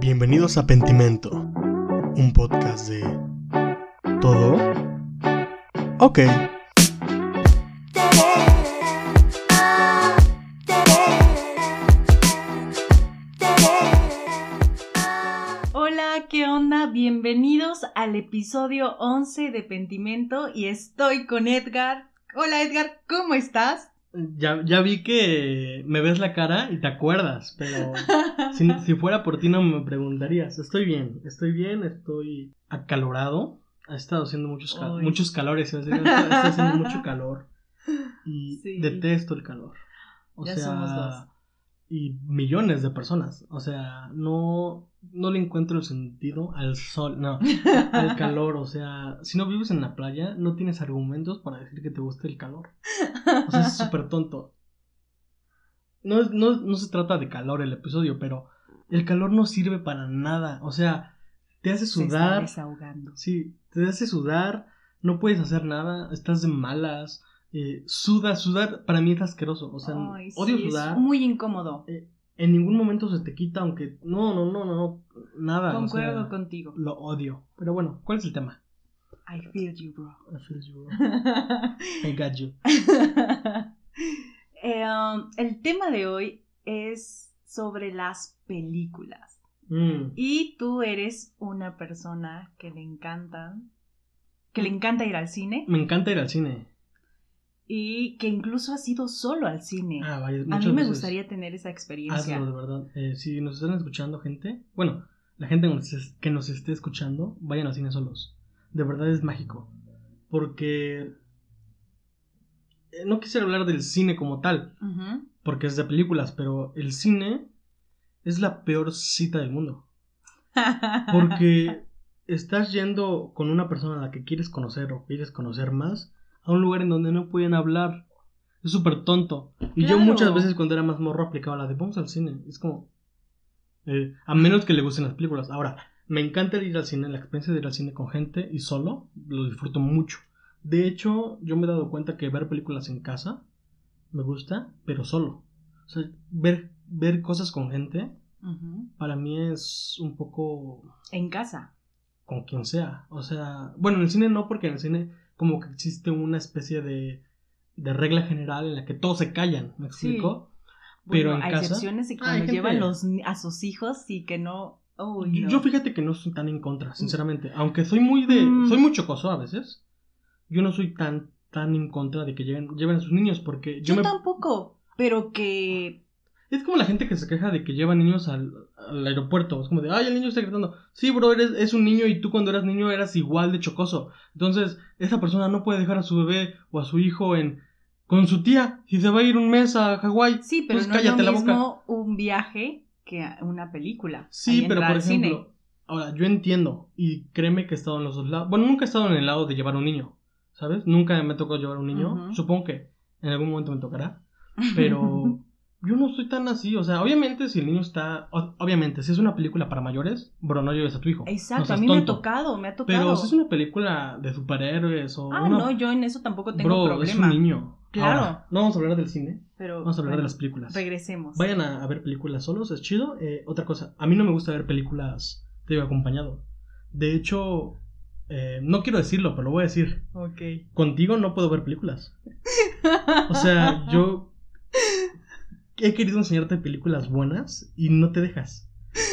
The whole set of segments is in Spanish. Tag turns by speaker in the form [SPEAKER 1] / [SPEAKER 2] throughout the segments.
[SPEAKER 1] Bienvenidos a Pentimento, un podcast de... ¿Todo? Ok.
[SPEAKER 2] Hola, ¿qué onda? Bienvenidos al episodio 11 de Pentimento y estoy con Edgar. Hola Edgar, ¿cómo estás?
[SPEAKER 1] Ya, ya vi que me ves la cara y te acuerdas, pero si, si fuera por ti no me preguntarías. Estoy bien, estoy bien, estoy acalorado. Ha estado haciendo muchos, cal- muchos calores, está, está haciendo mucho calor. Y
[SPEAKER 2] Sí.
[SPEAKER 1] detesto el calor. O
[SPEAKER 2] Ya
[SPEAKER 1] sea,
[SPEAKER 2] somos dos.
[SPEAKER 1] y millones de personas. O sea, no, no le encuentro el sentido al sol, no, al calor. O sea, si no vives en la playa, no tienes argumentos para decir que te gusta el calor. O sea, es súper tonto. No, no, no se trata de calor el episodio, pero el calor no sirve para nada. O sea, te hace
[SPEAKER 2] Se está
[SPEAKER 1] sudar.
[SPEAKER 2] desahogando.
[SPEAKER 1] Sí, te hace sudar, no puedes hacer nada, estás de malas. Eh, suda, sudar para mí es asqueroso. O sea,
[SPEAKER 2] Ay,
[SPEAKER 1] odio
[SPEAKER 2] sí, es
[SPEAKER 1] sudar.
[SPEAKER 2] muy incómodo.
[SPEAKER 1] En ningún momento se te quita, aunque. No, no, no, no, no. Nada. o
[SPEAKER 2] Concuerdo
[SPEAKER 1] sea,
[SPEAKER 2] contigo.
[SPEAKER 1] Lo odio. Pero bueno, ¿cuál es el tema?
[SPEAKER 2] I feel you, bro.
[SPEAKER 1] I feel you, bro. I got you.
[SPEAKER 2] Eh, um, el tema de hoy es sobre las películas.
[SPEAKER 1] Mm.
[SPEAKER 2] Y tú eres una persona que le encantan, que le encanta ir al cine
[SPEAKER 1] Me encanta ir al cine.
[SPEAKER 2] Y que incluso has ido solo al cine.
[SPEAKER 1] Ah, vaya,
[SPEAKER 2] A mí me gustaría tener esa experiencia.
[SPEAKER 1] Hazlo, de verdad. Eh, si nos están escuchando, gente. Bueno, la gente que nos, esté escuchando, vayan al cine solos. De verdad es mágico. Porque. eh, No quisiera hablar del cine como tal, porque es de películas, pero el cine es la peor cita del mundo. Porque estás yendo con una persona a la que quieres conocer o quieres conocer más a un lugar en donde no pueden hablar. Es súper tonto. Y yo muchas veces cuando era más morro aplicaba la de vamos al cine. Es como... eh, a menos que le gusten las películas. Ahora, me encanta ir al cine, la experiencia de ir al cine con gente y solo, lo disfruto mucho. De hecho, yo me he dado cuenta que ver películas en casa me gusta, pero solo. O sea, ver, ver cosas con gente para mí es un poco
[SPEAKER 2] En casa.
[SPEAKER 1] con quien sea. O sea, bueno, en el cine no, porque en el cine como que existe una especie de, de regla general en la que todos se callan, ¿me
[SPEAKER 2] Sí.
[SPEAKER 1] explico?
[SPEAKER 2] Bueno,
[SPEAKER 1] Pero en
[SPEAKER 2] hay
[SPEAKER 1] casa-
[SPEAKER 2] excepciones de
[SPEAKER 1] Ah,
[SPEAKER 2] cuando llevan los, a sus hijos y que no. Uy,
[SPEAKER 1] Yo-
[SPEAKER 2] no.
[SPEAKER 1] Yo fíjate que no soy tan en contra, sinceramente. Aunque soy muy de...
[SPEAKER 2] Mm.
[SPEAKER 1] Soy muy chocoso a veces. Yo no soy tan, tan en contra de que lleven, lleven a sus niños porque yo,
[SPEAKER 2] Yo
[SPEAKER 1] me...
[SPEAKER 2] tampoco, pero que.
[SPEAKER 1] Es como la gente que se queja de que lleva niños al, al aeropuerto. Es como de, ay, el niño está gritando. Sí, bro, eres, es un niño y tú cuando eras niño eras igual de chocoso. Entonces, esa persona no puede dejar a su bebé o a su hijo en con su tía si se va a ir un mes a Hawái.
[SPEAKER 2] Sí, pero
[SPEAKER 1] Pues
[SPEAKER 2] no es
[SPEAKER 1] cállate la
[SPEAKER 2] lo
[SPEAKER 1] boca.
[SPEAKER 2] mismo un viaje que una película.
[SPEAKER 1] Sí, pero por
[SPEAKER 2] cine.
[SPEAKER 1] ejemplo, ahora yo entiendo y créeme que he estado en los dos lados. Bueno, nunca he estado en el lado de llevar un niño, ¿sabes? Nunca me tocó llevar un niño.
[SPEAKER 2] Ujú.
[SPEAKER 1] Supongo que en algún momento me tocará. Pero yo no soy tan así. O sea, obviamente si el niño está. obviamente, si es una película para mayores, bro, no lleves a tu hijo. No
[SPEAKER 2] Exacto, a mí me ha tocado, me ha tocado.
[SPEAKER 1] Pero si es una película de superhéroes o.
[SPEAKER 2] Ah,
[SPEAKER 1] una-
[SPEAKER 2] no, yo en eso tampoco tengo
[SPEAKER 1] bro,
[SPEAKER 2] problema.
[SPEAKER 1] es un niño.
[SPEAKER 2] Claro.
[SPEAKER 1] Ahora, no vamos a hablar del cine,
[SPEAKER 2] Pero
[SPEAKER 1] vamos a hablar de las películas.
[SPEAKER 2] Regresemos.
[SPEAKER 1] Vayan a, a ver películas solos, es chido. Eh, otra cosa, a mí no me gusta ver películas, te digo, acompañado. De hecho, eh, no quiero decirlo, pero lo voy a decir.
[SPEAKER 2] Ok.
[SPEAKER 1] Contigo no puedo ver películas. O sea, yo he querido enseñarte películas buenas y no te dejas.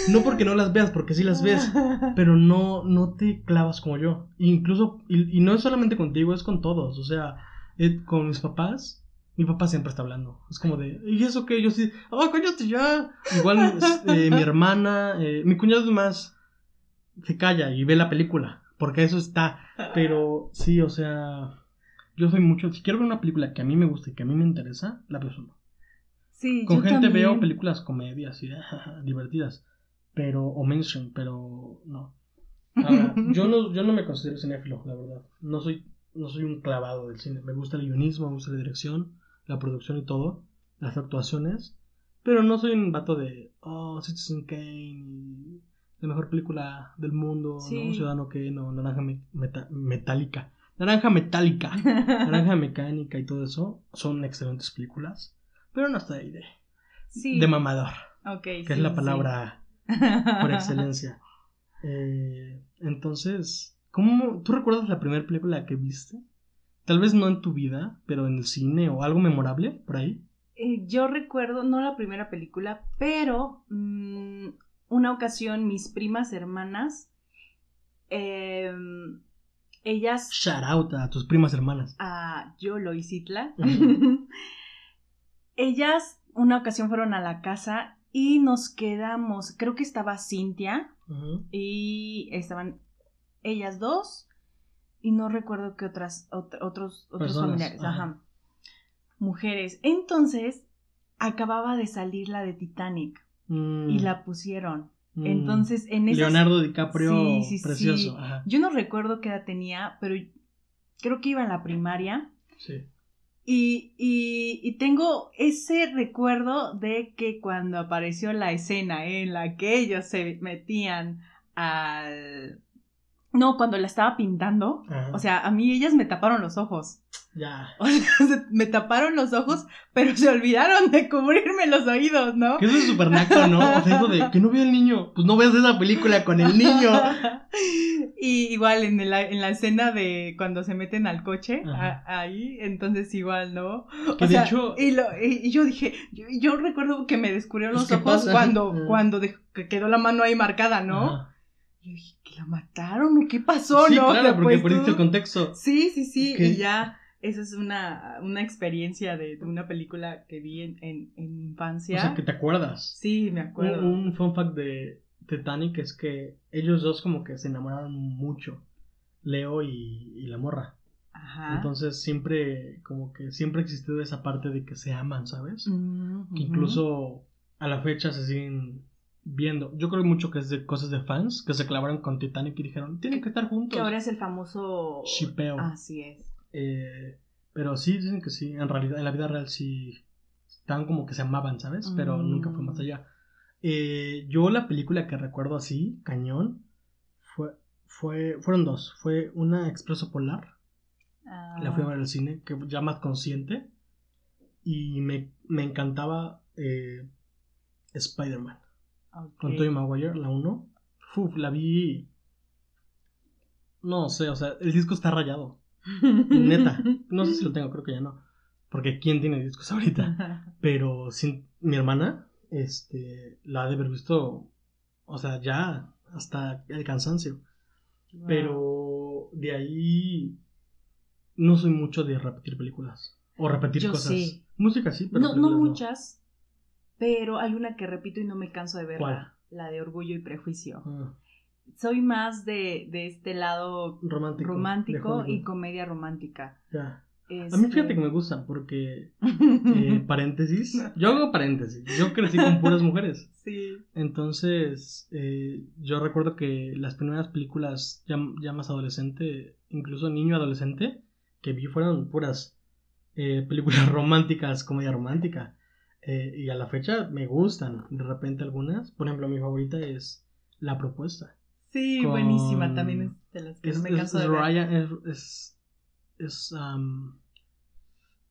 [SPEAKER 1] No porque no las veas, porque sí las ves, pero no, no te clavas como yo. Incluso, y, y no es solamente contigo, es con todos. O sea, eh, con mis papás, mi papá siempre está hablando. Es como de, ¿y eso qué? Yo sí, ¡oh, cállate ya! Igual eh, mi hermana, eh, mi cuñado es más, se calla y ve la película, porque eso está. Pero sí, o sea, yo soy mucho, si quiero ver una película que a mí me gusta y que a mí me interesa, la veo solo.
[SPEAKER 2] Sí,
[SPEAKER 1] Con
[SPEAKER 2] yo
[SPEAKER 1] gente veo películas comedias y divertidas, pero o mainstream, pero no. Ahora, yo no yo no me considero cinéfilo, la verdad. No soy no soy un clavado del cine. Me gusta el guionismo, me gusta la dirección, la producción y todo, las actuaciones, pero no soy un vato de oh, Citizen Kane, la mejor película del mundo,
[SPEAKER 2] Sí.
[SPEAKER 1] no, Ciudadano Kane, o Naranja Me- Meta- Metálica. Naranja Metálica. Naranja Mecánica y todo eso son excelentes películas, pero no estoy ahí de,
[SPEAKER 2] sí.
[SPEAKER 1] de mamador,
[SPEAKER 2] Ok,
[SPEAKER 1] que
[SPEAKER 2] sí,
[SPEAKER 1] es la
[SPEAKER 2] sí.
[SPEAKER 1] palabra por excelencia. Eh, entonces, ¿cómo, ¿tú recuerdas la primera película que viste? Tal vez no en tu vida, pero en el cine o algo memorable por ahí.
[SPEAKER 2] Eh, yo recuerdo, no la primera película, pero mm, una ocasión mis primas hermanas, em, ellas...
[SPEAKER 1] Shout out a tus primas hermanas.
[SPEAKER 2] A Yolo y Citla.
[SPEAKER 1] Ujú.
[SPEAKER 2] ellas una ocasión fueron a la casa y nos quedamos, creo que estaba Cintia y estaban ellas dos y no recuerdo qué otras ot- otros otros
[SPEAKER 1] Personas,
[SPEAKER 2] familiares,
[SPEAKER 1] ajá.
[SPEAKER 2] ajá. Mujeres. Entonces acababa de salir la de Titanic
[SPEAKER 1] Mm,
[SPEAKER 2] y la pusieron.
[SPEAKER 1] mm.
[SPEAKER 2] Entonces en esas
[SPEAKER 1] Leonardo DiCaprio,
[SPEAKER 2] Sí, sí, sí.
[SPEAKER 1] precioso. Ajá.
[SPEAKER 2] yo no recuerdo qué edad tenía, pero creo que iba en la primaria.
[SPEAKER 1] Sí.
[SPEAKER 2] Y, y, y tengo ese recuerdo de que cuando apareció la escena en la que ellos se metían al... No, cuando la estaba pintando.
[SPEAKER 1] Ajá.
[SPEAKER 2] O sea, a mí ellas me taparon los ojos.
[SPEAKER 1] Ya.
[SPEAKER 2] O sea, se- me taparon los ojos, pero se olvidaron de cubrirme los oídos, ¿no?
[SPEAKER 1] Que eso es súper naco, ¿no? O sea, eso de que no vea el niño. Pues no veas esa película con el niño.
[SPEAKER 2] y igual en la, en la escena de cuando se meten al coche, a- ahí, entonces igual, ¿no?
[SPEAKER 1] Que
[SPEAKER 2] O
[SPEAKER 1] de
[SPEAKER 2] sea,
[SPEAKER 1] hecho.
[SPEAKER 2] y, lo- y- y yo dije, yo, yo recuerdo que me descubrieron
[SPEAKER 1] Pues,
[SPEAKER 2] los
[SPEAKER 1] ¿qué
[SPEAKER 2] ojos
[SPEAKER 1] pasa?
[SPEAKER 2] cuando, cuando que quedó la mano ahí marcada, ¿no?
[SPEAKER 1] Ajá.
[SPEAKER 2] Yo dije, ¿que la mataron o qué pasó,
[SPEAKER 1] Sí,
[SPEAKER 2] no?
[SPEAKER 1] claro, porque
[SPEAKER 2] pues,
[SPEAKER 1] perdiste
[SPEAKER 2] tú-
[SPEAKER 1] el contexto.
[SPEAKER 2] Sí, sí, sí,
[SPEAKER 1] ¿Qué?
[SPEAKER 2] y ya, esa es una, una experiencia de, de una película que vi en, en, en mi infancia.
[SPEAKER 1] O sea, que te acuerdas.
[SPEAKER 2] Sí, me acuerdo.
[SPEAKER 1] Un, un fun fact de Titanic es que ellos dos como que se enamoraron mucho. Leo y, y la morra.
[SPEAKER 2] Ajá.
[SPEAKER 1] Entonces siempre, como que siempre ha existido esa parte de que se aman, ¿sabes?
[SPEAKER 2] Mm,
[SPEAKER 1] Que incluso a la fecha se siguen viendo. Yo creo mucho que es de cosas de fans que se clavaron con Titanic y dijeron, tienen que estar juntos.
[SPEAKER 2] Que ahora es el famoso...
[SPEAKER 1] Shippeo.
[SPEAKER 2] Así es.
[SPEAKER 1] Eh, pero sí, dicen que sí. En realidad, en la vida real sí estaban como que se amaban, ¿sabes? Pero
[SPEAKER 2] Mm.
[SPEAKER 1] nunca fue más allá. Eh, yo la película que recuerdo así, cañón, fue, fue, fueron dos. Fue una Expreso Polar, la fui a ver al cine, que ya más consciente. Y me, me encantaba eh, Spider-Man.
[SPEAKER 2] Ah.
[SPEAKER 1] Con Tobey Maguire, la 1. Uf, la vi... No sé, o sea, el disco está rayado. Neta. No sé si lo tengo, creo que ya no. Porque ¿quién tiene discos ahorita? Pero sin, mi hermana, este, la ha de haber visto, o sea, ya hasta el cansancio.
[SPEAKER 2] Wow.
[SPEAKER 1] Pero de ahí no soy mucho de repetir películas. O repetir
[SPEAKER 2] Yo
[SPEAKER 1] cosas.
[SPEAKER 2] sí.
[SPEAKER 1] Música sí, pero.
[SPEAKER 2] No, no muchas, pero hay una que repito y no me canso de verla.
[SPEAKER 1] ¿Cuál?
[SPEAKER 2] La de Orgullo y Prejuicio.
[SPEAKER 1] Ah,
[SPEAKER 2] Soy más de, de este lado
[SPEAKER 1] romántico.
[SPEAKER 2] romántico y comedia romántica.
[SPEAKER 1] Ya. A mí
[SPEAKER 2] Este-
[SPEAKER 1] fíjate que me gustan porque, eh, paréntesis, yo hago paréntesis, yo crecí con puras mujeres.
[SPEAKER 2] sí.
[SPEAKER 1] Entonces, eh, yo recuerdo que las primeras películas ya, ya más adolescente, incluso niño adolescente, que vi fueron puras eh, películas románticas, comedia romántica. Eh, y a la fecha me gustan de repente algunas. Por ejemplo, mi favorita es La Propuesta.
[SPEAKER 2] Sí,
[SPEAKER 1] Con-
[SPEAKER 2] buenísima. También es de las que
[SPEAKER 1] Es,
[SPEAKER 2] no me
[SPEAKER 1] es-
[SPEAKER 2] canso
[SPEAKER 1] es
[SPEAKER 2] de ver.
[SPEAKER 1] Ryan, es, es, es, um,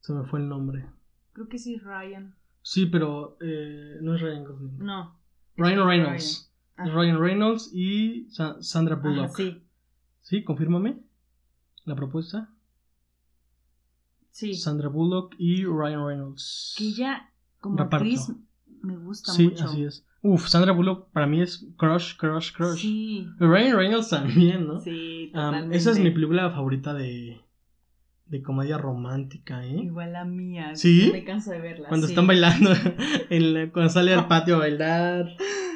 [SPEAKER 1] se me fue el nombre.
[SPEAKER 2] Creo que sí, Ryan.
[SPEAKER 1] Sí, pero eh, no es Ryan Gosling.
[SPEAKER 2] No.
[SPEAKER 1] Ryan Reynolds.
[SPEAKER 2] Ryan.
[SPEAKER 1] Es Ryan Reynolds y Sa- Sandra
[SPEAKER 2] Ajá,
[SPEAKER 1] Bullock.
[SPEAKER 2] sí,
[SPEAKER 1] Sí, confírmame la propuesta.
[SPEAKER 2] sí.
[SPEAKER 1] Sandra Bullock y Ryan Reynolds.
[SPEAKER 2] Que ella, como actriz, me gusta
[SPEAKER 1] Sí,
[SPEAKER 2] mucho.
[SPEAKER 1] así es. Uf, Sandra Bullock para mí es crush, crush, crush.
[SPEAKER 2] Sí,
[SPEAKER 1] Ryan Reynolds también, ¿no?
[SPEAKER 2] sí,
[SPEAKER 1] Um,
[SPEAKER 2] totalmente.
[SPEAKER 1] esa es mi película favorita de, de comedia romántica, ¿eh?
[SPEAKER 2] Igual la mía.
[SPEAKER 1] ¿Sí?
[SPEAKER 2] Me canso de verla.
[SPEAKER 1] Cuando
[SPEAKER 2] sí.
[SPEAKER 1] están bailando, en la- cuando sale al patio a bailar.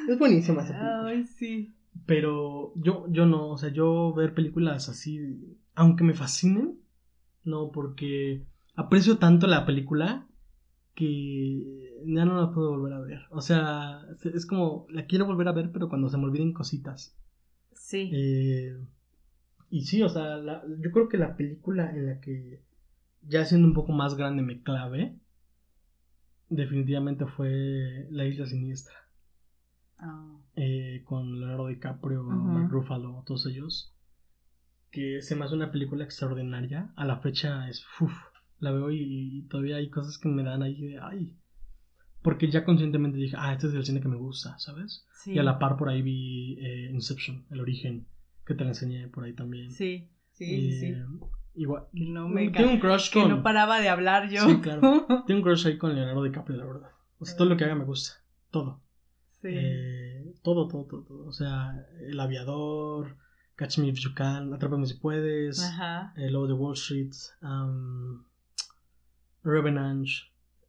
[SPEAKER 1] Es buenísima esa película.
[SPEAKER 2] Ay, sí.
[SPEAKER 1] Pero yo, yo no, o sea, yo ver películas así, aunque me fascinen, no, porque aprecio tanto la película que ya no la puedo volver a ver. O sea, es como, la quiero volver a ver, pero cuando se me olviden cositas.
[SPEAKER 2] Sí.
[SPEAKER 1] Eh, y sí, o sea, la- yo creo que la película en la que ya siendo un poco más grande me clavé, definitivamente fue La Isla Siniestra
[SPEAKER 2] Ah,
[SPEAKER 1] eh, con Leonardo DiCaprio. Mark Ruffalo, todos ellos. Que se me hace una película extraordinaria. A la fecha es, uf, la veo y, y todavía hay cosas que me dan ahí de, ay. Porque ya conscientemente dije, ah, este es el cine que me gusta, ¿sabes?
[SPEAKER 2] Sí.
[SPEAKER 1] Y a la par por ahí vi eh, Inception, El Origen, que te la enseñé por ahí también.
[SPEAKER 2] Sí, sí, sí, sí.
[SPEAKER 1] Eh, Igual.
[SPEAKER 2] Que no me
[SPEAKER 1] Tengo
[SPEAKER 2] ca-
[SPEAKER 1] un crush
[SPEAKER 2] que
[SPEAKER 1] con...
[SPEAKER 2] no paraba de hablar yo.
[SPEAKER 1] Sí, claro. Tengo un crush ahí con Leonardo DiCaprio, la verdad. O sea, todo lo que haga me gusta. Todo.
[SPEAKER 2] Sí.
[SPEAKER 1] Eh, todo, todo, todo, todo. O sea, El Aviador, Catch Me If You Can, Atrápame Si Puedes,
[SPEAKER 2] Ajá.
[SPEAKER 1] El Lobo de Wall Street, um, Revenant,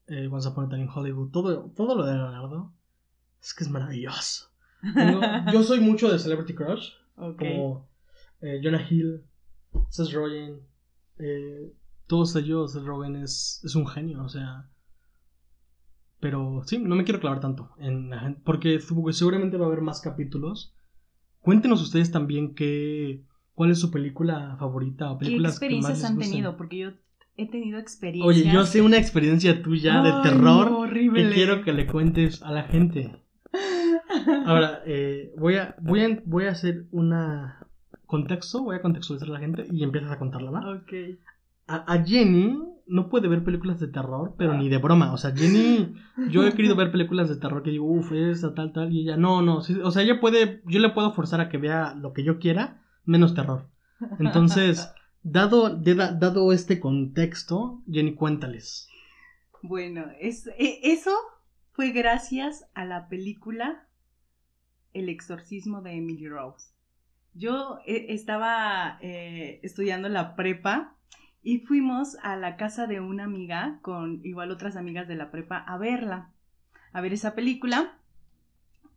[SPEAKER 1] eh, Once Upon a Time in Hollywood. Todo, todo lo de Leonardo es que es maravilloso. Tengo- yo soy mucho de Celebrity Crush, como eh, Jonah Hill, Seth Rogen, eh, todos ellos, Seth Rogen es, es un genio, o sea. Pero sí, no me quiero clavar tanto en la gente, porque seguramente va a haber más capítulos. Cuéntenos ustedes también qué, cuál es su película favorita o
[SPEAKER 2] ¿Qué
[SPEAKER 1] películas que más
[SPEAKER 2] experiencias
[SPEAKER 1] les
[SPEAKER 2] han
[SPEAKER 1] gusten.
[SPEAKER 2] tenido? Porque yo he tenido experiencias.
[SPEAKER 1] Oye, yo sé una experiencia tuya de
[SPEAKER 2] Ay,
[SPEAKER 1] terror
[SPEAKER 2] no, horrible.
[SPEAKER 1] que quiero que le cuentes a la gente. Ahora, eh, voy, a, voy, a, voy a hacer una contexto, voy a contextualizar a la gente y empiezas a contarla, ¿va?
[SPEAKER 2] Ok.
[SPEAKER 1] A, a Jenny no puede ver películas de terror, pero ni de broma. O sea, Jenny, yo he querido ver películas de terror que digo, uff, esta, tal, tal, y ella, no, no. sí, o sea, ella puede, yo le puedo forzar a que vea lo que yo quiera, menos terror. Entonces, dado, dado este contexto, Jenny, cuéntales.
[SPEAKER 2] Bueno, es, e- eso fue gracias a la película El exorcismo de Emily Rose. Yo eh, estaba eh, estudiando la prepa y fuimos a la casa de una amiga con igual otras amigas de la prepa a verla, a ver esa película.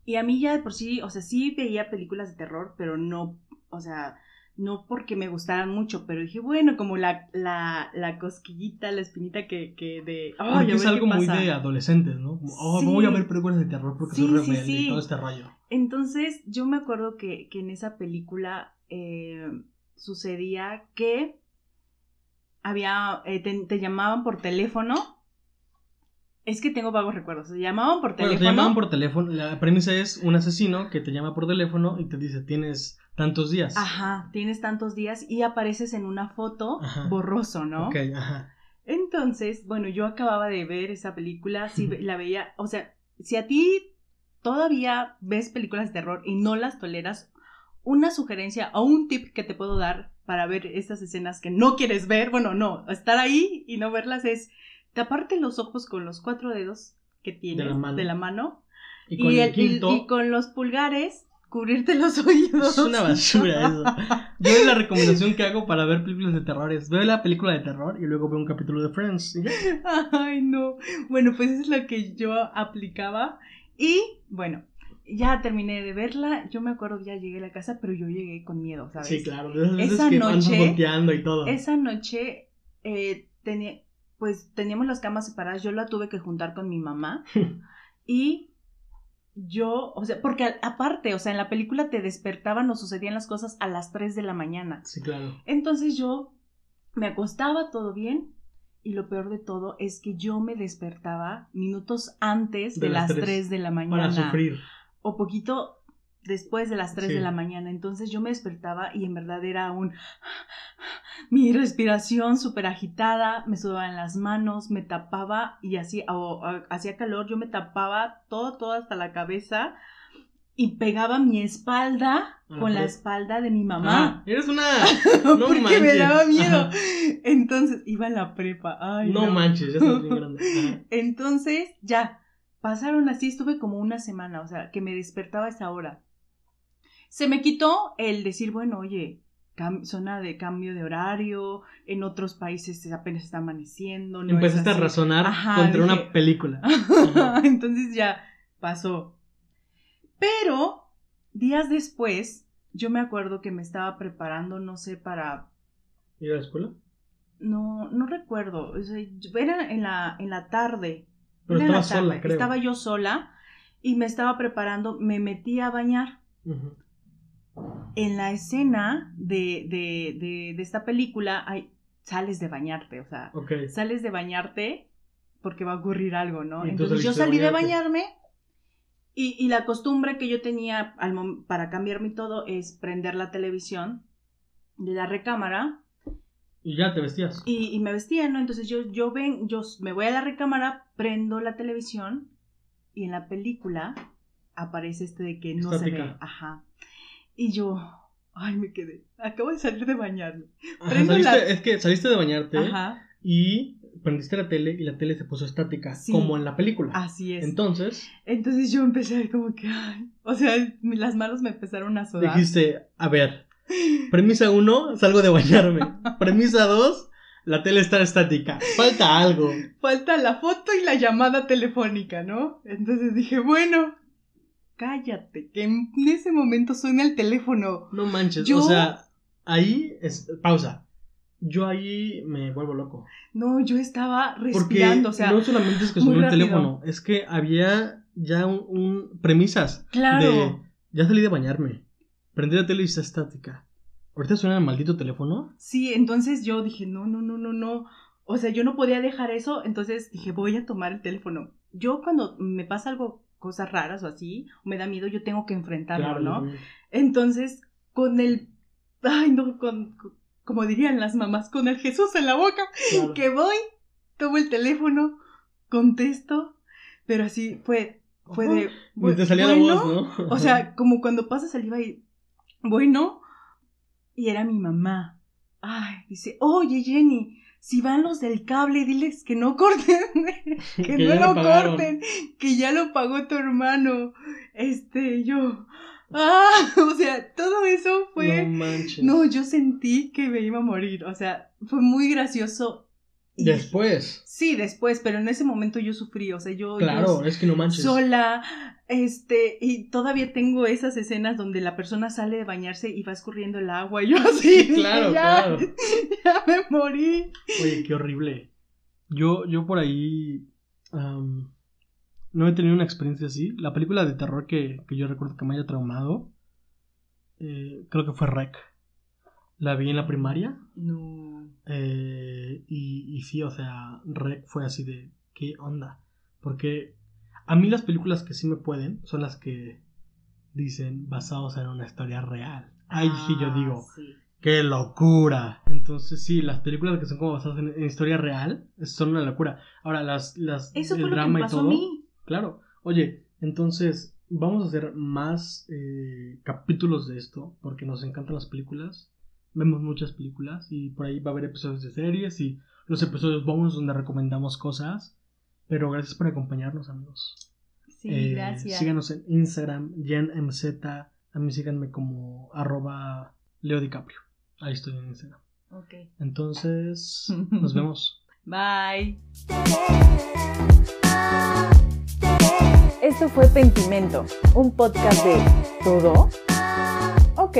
[SPEAKER 2] Y a mí ya de por sí, o sea, sí veía películas de terror, pero no, o sea, no porque me gustaran mucho, pero dije, bueno, como la, la, la cosquillita, la espinita que, que de... "Ay, a
[SPEAKER 1] Porque
[SPEAKER 2] ver
[SPEAKER 1] es algo muy
[SPEAKER 2] pasa".
[SPEAKER 1] de adolescentes, ¿no? Oh,
[SPEAKER 2] Sí.
[SPEAKER 1] voy a ver películas de terror porque
[SPEAKER 2] Sí,
[SPEAKER 1] soy
[SPEAKER 2] sí,
[SPEAKER 1] rebelde y todo este rollo.
[SPEAKER 2] Entonces, yo me acuerdo que, que en esa película eh, sucedía que había, eh, te, te llamaban por teléfono. Es que tengo vagos recuerdos. Se llamaban por
[SPEAKER 1] Bueno,
[SPEAKER 2] teléfono.
[SPEAKER 1] te llamaban por teléfono. La premisa es un asesino que te llama por teléfono y te dice, tienes tantos días.
[SPEAKER 2] Ajá, tienes tantos días y apareces en una foto
[SPEAKER 1] Ajá.
[SPEAKER 2] borroso, ¿no?
[SPEAKER 1] Ok, ajá.
[SPEAKER 2] Entonces, bueno, yo acababa de ver esa película, ve- la veía, o sea, si a ti todavía ves películas de terror y no las toleras, una sugerencia o un tip que te puedo dar para ver estas escenas que no quieres ver, bueno, no, estar ahí y no verlas es taparte los ojos con los cuatro dedos que tienes
[SPEAKER 1] la mano.
[SPEAKER 2] de la mano
[SPEAKER 1] Y con el,
[SPEAKER 2] el-
[SPEAKER 1] quinto.
[SPEAKER 2] y con los pulgares cubrirte los oídos.
[SPEAKER 1] Es una basura eso. Yo la recomendación que hago para ver películas de terror es veo la película de terror y luego veo un capítulo de Friends.
[SPEAKER 2] Ay, no. Bueno, pues es lo que yo aplicaba. Y bueno, ya terminé de verla. Yo me acuerdo que ya llegué a la casa, pero yo llegué con miedo, ¿sabes?
[SPEAKER 1] Sí, claro. De esas veces
[SPEAKER 2] Esa
[SPEAKER 1] que
[SPEAKER 2] noche-
[SPEAKER 1] y todo.
[SPEAKER 2] Esa noche eh, tenía, pues teníamos las camas separadas. Yo la tuve que juntar con mi mamá. y yo, o sea, porque aparte, o sea, en la película te despertaban o sucedían las cosas a las 3 de la mañana.
[SPEAKER 1] Sí, claro.
[SPEAKER 2] Entonces yo me acostaba todo bien y lo peor de todo es que yo me despertaba minutos antes de,
[SPEAKER 1] De las
[SPEAKER 2] las
[SPEAKER 1] tres.
[SPEAKER 2] 3 de la mañana
[SPEAKER 1] Para sufrir.
[SPEAKER 2] o poquito después de las 3
[SPEAKER 1] Sí.
[SPEAKER 2] de la mañana. Entonces yo me despertaba y en verdad era un mi respiración súper agitada, me sudaban las manos, me tapaba y así hacía calor, yo me tapaba todo todo hasta la cabeza y pegaba mi espalda
[SPEAKER 1] A
[SPEAKER 2] con la espalda de mi mamá.
[SPEAKER 1] Ah, eres una. No
[SPEAKER 2] porque me
[SPEAKER 1] manches.
[SPEAKER 2] daba miedo.
[SPEAKER 1] Ajá.
[SPEAKER 2] Entonces iba en la prepa. Ay,
[SPEAKER 1] No,
[SPEAKER 2] no,
[SPEAKER 1] manches, ya estás bien grande. Ajá.
[SPEAKER 2] Entonces, ya, pasaron así, estuve como una semana, o sea, que me despertaba a esa hora. Se me quitó el decir, bueno, oye, zona de cambio de horario, en otros países apenas está amaneciendo. No es
[SPEAKER 1] Empezaste a razonar
[SPEAKER 2] Ajá,
[SPEAKER 1] contra
[SPEAKER 2] dije-
[SPEAKER 1] una película.
[SPEAKER 2] Entonces ya pasó. Pero días después, yo me acuerdo que me estaba preparando, no sé, para
[SPEAKER 1] ¿Ir a la escuela?
[SPEAKER 2] no, no recuerdo. o sea, yo- era en la, en la tarde.
[SPEAKER 1] Pero
[SPEAKER 2] en la
[SPEAKER 1] estabas sola,
[SPEAKER 2] tarde.
[SPEAKER 1] creo.
[SPEAKER 2] Estaba yo sola y me estaba preparando, me metí a bañar.
[SPEAKER 1] Ujú.
[SPEAKER 2] En la escena de, de, de, de esta película hay, sales de bañarte, o sea,
[SPEAKER 1] Ok.
[SPEAKER 2] sales de bañarte porque va a ocurrir algo, ¿no?
[SPEAKER 1] Tú
[SPEAKER 2] Entonces yo salí de bañarme y, y la costumbre que yo tenía al para cambiarme todo es prender la televisión de la recámara
[SPEAKER 1] Y ya te vestías.
[SPEAKER 2] y, y me vestía, ¿no? Entonces yo, yo ven, yo me voy a la recámara, prendo la televisión Y en la película aparece este de que no se ve.
[SPEAKER 1] Estática.
[SPEAKER 2] Ajá. Y yo, ay, me quedé. Acabo de salir de bañarme.
[SPEAKER 1] Ajá,
[SPEAKER 2] Prendo
[SPEAKER 1] saliste-
[SPEAKER 2] la-
[SPEAKER 1] Es que saliste de bañarte
[SPEAKER 2] Ajá.
[SPEAKER 1] y prendiste la tele y la tele se puso estática,
[SPEAKER 2] Sí.
[SPEAKER 1] como en la película.
[SPEAKER 2] Así es.
[SPEAKER 1] Entonces,
[SPEAKER 2] Entonces yo empecé como que, ay, o sea, las manos me empezaron a sudar.
[SPEAKER 1] dijiste, a ver, premisa uno, salgo de bañarme. Premisa dos, la tele está estática. Falta algo.
[SPEAKER 2] Falta la foto y la llamada telefónica, ¿no? Entonces dije, bueno, cállate, que en ese momento suena el teléfono.
[SPEAKER 1] No manches,
[SPEAKER 2] Yo-
[SPEAKER 1] o sea, ahí es pausa. Yo ahí me vuelvo loco.
[SPEAKER 2] No, yo estaba
[SPEAKER 1] Porque
[SPEAKER 2] respirando, o sea,
[SPEAKER 1] no solamente es que sonó el teléfono, es que había ya un, un- premisas
[SPEAKER 2] claro.
[SPEAKER 1] de ya salí de bañarme. Prendí la tele y está estática. Ahorita suena el maldito teléfono.
[SPEAKER 2] Sí, entonces yo dije, no, no, no, no, no. O sea, yo no podía dejar eso, entonces dije, voy a tomar el teléfono. Yo cuando me pasa algo, cosas raras o así, o me da miedo, yo tengo que enfrentarlo,
[SPEAKER 1] Claro,
[SPEAKER 2] ¿no? Entonces, con el, ay, no, con, con- como dirían las mamás, con el Jesús en la boca,
[SPEAKER 1] Claro.
[SPEAKER 2] que voy, tomo el teléfono, contesto, pero así fue, fue de,
[SPEAKER 1] Ni te salía
[SPEAKER 2] bueno,
[SPEAKER 1] la voz, ¿no?
[SPEAKER 2] o sea, como cuando pasa saliva y, bueno, y era mi mamá. Ay, dice, oye Jenny, si van los del cable, diles que no corten, que,
[SPEAKER 1] Que
[SPEAKER 2] no
[SPEAKER 1] lo
[SPEAKER 2] lo
[SPEAKER 1] pagaron.
[SPEAKER 2] corten, que ya lo pagó tu hermano. Este, yo, ah, o sea, todo eso fue,
[SPEAKER 1] No manches.
[SPEAKER 2] no, yo sentí que me iba a morir, o sea, fue muy gracioso. Y-
[SPEAKER 1] Después.
[SPEAKER 2] Sí, después, pero en ese momento yo sufrí, o sea, yo, yo
[SPEAKER 1] Claro, es que no manches.
[SPEAKER 2] sola, este, y todavía tengo esas escenas donde la persona sale de bañarse y va escurriendo el agua y yo así,
[SPEAKER 1] Sí, claro,
[SPEAKER 2] ya,
[SPEAKER 1] claro.
[SPEAKER 2] ya me morí.
[SPEAKER 1] Oye, qué horrible. Yo, yo por ahí no he tenido una experiencia así. La película de terror que, que yo recuerdo que me haya traumado, eh, creo que fue Rec. La vi en la primaria.
[SPEAKER 2] No.
[SPEAKER 1] eh, y, y sí, o sea, Rec fue así de, ¿qué onda? Porque a mí las películas que sí me pueden son las que dicen basados en una historia real. Ahí sí yo
[SPEAKER 2] Ah,
[SPEAKER 1] digo,
[SPEAKER 2] sí.
[SPEAKER 1] ¡Qué locura! Entonces, sí, las películas que son como basadas en, en historia real son una locura. Ahora, las, las
[SPEAKER 2] Eso
[SPEAKER 1] el
[SPEAKER 2] fue lo que
[SPEAKER 1] drama y todo.
[SPEAKER 2] a mí.
[SPEAKER 1] Claro. Oye, entonces, vamos a hacer más eh, capítulos de esto, porque nos encantan las películas. Vemos muchas películas y por ahí va a haber episodios de series y los episodios bonus donde recomendamos cosas. Pero gracias por acompañarnos, amigos.
[SPEAKER 2] Sí,
[SPEAKER 1] Eh,
[SPEAKER 2] gracias.
[SPEAKER 1] Síganos en Instagram, JenMZ. A mí síganme como arroba Leo DiCaprio. Ahí estoy en Instagram.
[SPEAKER 2] Ok.
[SPEAKER 1] Entonces, nos vemos.
[SPEAKER 2] Bye.
[SPEAKER 3] Esto fue Pentimento, un podcast de todo. Ok.